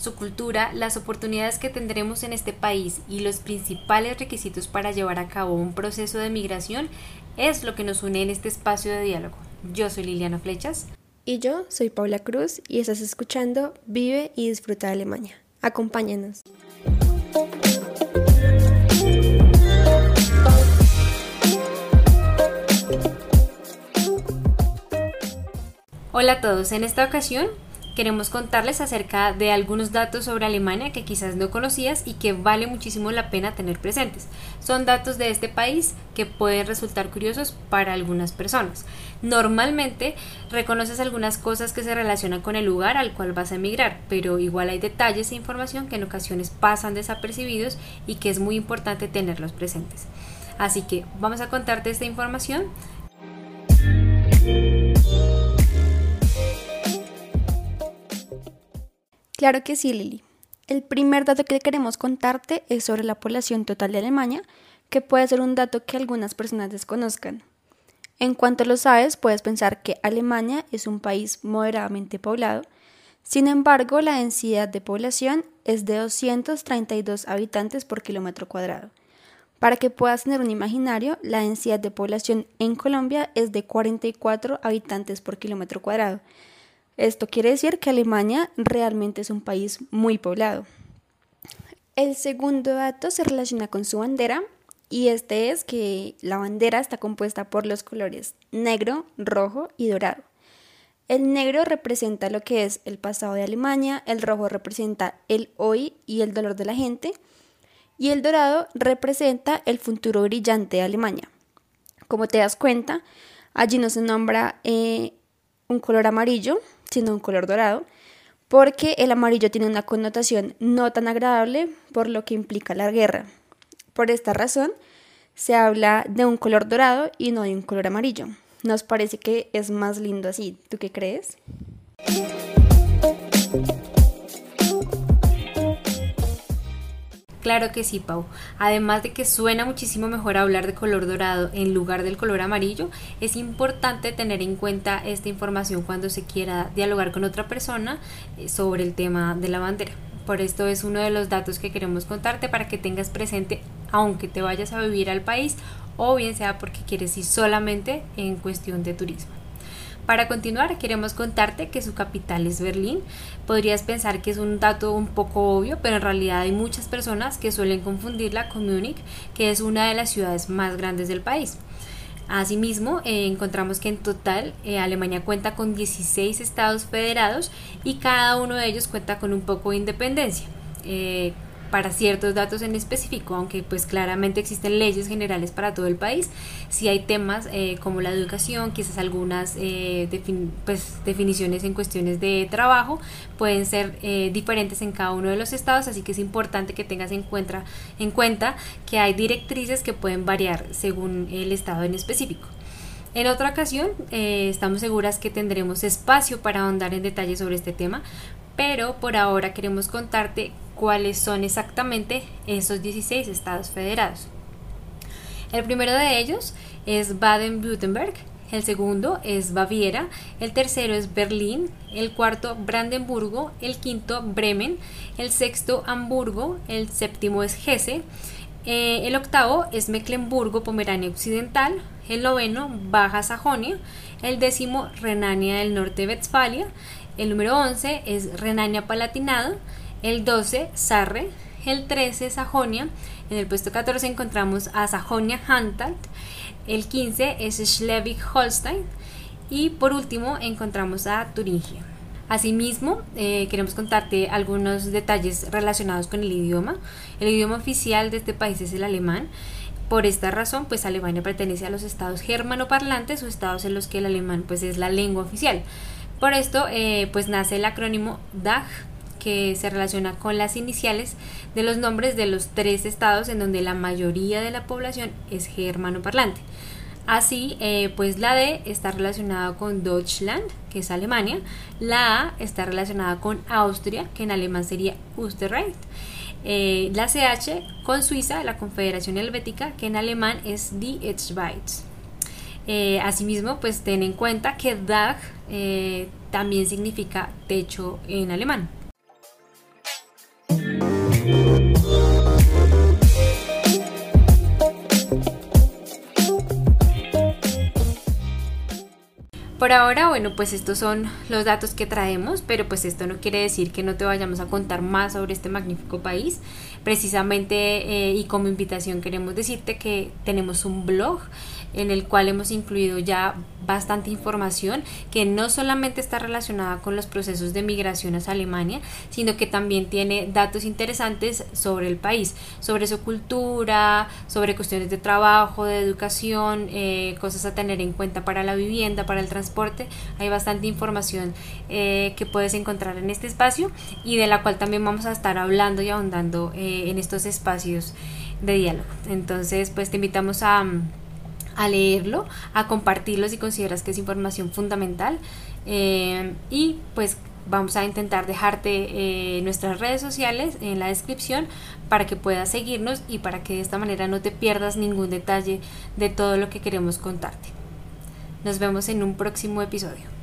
Su cultura, las oportunidades que tendremos en este país y los principales requisitos para llevar a cabo un proceso de migración es lo que nos une en este espacio de diálogo. Yo soy Liliana Flechas. Y yo soy Paula Cruz y estás escuchando Vive y Disfruta de Alemania. Acompáñanos. Hola a todos, en esta ocasión queremos contarles acerca de algunos datos sobre Alemania que quizás no conocías y que vale muchísimo la pena tener presentes. Son datos de este país que pueden resultar curiosos para algunas personas. Normalmente reconoces algunas cosas que se relacionan con el lugar al cual vas a emigrar, pero igual hay detalles e información que en ocasiones pasan desapercibidos y que es muy importante tenerlos presentes. Así que vamos a contarte esta información Claro que sí, Lili. El primer dato que queremos contarte es sobre la población total de Alemania, que puede ser un dato que algunas personas desconozcan. En cuanto lo sabes, puedes pensar que Alemania es un país moderadamente poblado, sin embargo, la densidad de población es de 232 habitantes por kilómetro cuadrado. Para que puedas tener un imaginario, la densidad de población en Colombia es de 44 habitantes por kilómetro cuadrado, esto quiere decir que Alemania realmente es un país muy poblado. El segundo dato se relaciona con su bandera y este es que la bandera está compuesta por los colores negro, rojo y dorado. El negro representa lo que es el pasado de Alemania, el rojo representa el hoy y el dolor de la gente y el dorado representa el futuro brillante de Alemania. Como te das cuenta, allí no se nombra eh, un color amarillo, sino un color dorado, porque el amarillo tiene una connotación no tan agradable por lo que implica la guerra. Por esta razón, se habla de un color dorado y no de un color amarillo. Nos parece que es más lindo así. ¿Tú qué crees? Claro que sí, Pau. Además de que suena muchísimo mejor hablar de color dorado en lugar del color amarillo, es importante tener en cuenta esta información cuando se quiera dialogar con otra persona eh, sobre el tema de la bandera. Por esto es uno de los datos que queremos contarte para que tengas presente aunque te vayas a vivir al país o bien sea porque quieres ir solamente en cuestión de turismo. Para continuar, queremos contarte que su capital es Berlín. Podrías pensar que es un dato un poco obvio, pero en realidad hay muchas personas que suelen confundirla con Múnich, que es una de las ciudades más grandes del país. Asimismo, eh, encontramos que en total eh, Alemania cuenta con 16 estados federados y cada uno de ellos cuenta con un poco de independencia. Eh, para ciertos datos en específico, aunque pues claramente existen leyes generales para todo el país, si hay temas eh, como la educación, quizás algunas eh, pues, definiciones en cuestiones de trabajo pueden ser eh, diferentes en cada uno de los estados, así que es importante que tengas en cuenta, en cuenta que hay directrices que pueden variar según el estado en específico. En otra ocasión, estamos seguras que tendremos espacio para ahondar en detalle sobre este tema, pero por ahora queremos contarte cuáles son exactamente esos 16 estados federados. El primero de ellos es Baden-Württemberg, el segundo es Baviera, el tercero es Berlín, el cuarto Brandenburgo, el quinto Bremen, el sexto Hamburgo, el séptimo es Hesse, eh, el octavo es Mecklenburgo, Pomerania Occidental, el noveno Baja Sajonia, el décimo Renania del Norte Westfalia, el número 11 es Renania Palatinado, el 12 Sarre, el 13 Sajonia, en el puesto 14 encontramos a Sajonia-Anhalt, el 15 es Schleswig-Holstein y por último encontramos a Turingia. Asimismo, eh, queremos contarte algunos detalles relacionados con el idioma. El idioma oficial de este país es el alemán. Por esta razón, pues Alemania pertenece a los estados germanoparlantes o estados en los que el alemán pues es la lengua oficial. Por esto, eh, pues nace el acrónimo DAG que se relaciona con las iniciales de los nombres de los tres estados en donde la mayoría de la población es germanoparlante. Así, eh, pues la D está relacionada con Deutschland, que es Alemania. La A está relacionada con Austria, que en alemán sería Österreich. Eh, la CH con Suiza, la Confederación Helvética, que en alemán es Die Schweiz. Eh, asimismo, pues ten en cuenta que Dach también significa techo en alemán. Por ahora, bueno, pues estos son los datos que traemos, pero pues esto no quiere decir que no te vayamos a contar más sobre este magnífico país. Precisamente eh, y como invitación queremos decirte que tenemos un blog en el cual hemos incluido ya bastante información que no solamente está relacionada con los procesos de migración a Alemania, sino que también tiene datos interesantes sobre el país, sobre su cultura, sobre cuestiones de trabajo, de educación, eh, cosas a tener en cuenta para la vivienda, para el transporte. Hay bastante información eh, que puedes encontrar en este espacio y de la cual también vamos a estar hablando y ahondando eh, en estos espacios de diálogo. Entonces, pues te invitamos a a leerlo, a compartirlo si consideras que es información fundamental eh, y pues vamos a intentar dejarte eh, nuestras redes sociales en la descripción para que puedas seguirnos y para que de esta manera no te pierdas ningún detalle de todo lo que queremos contarte. Nos vemos en un próximo episodio.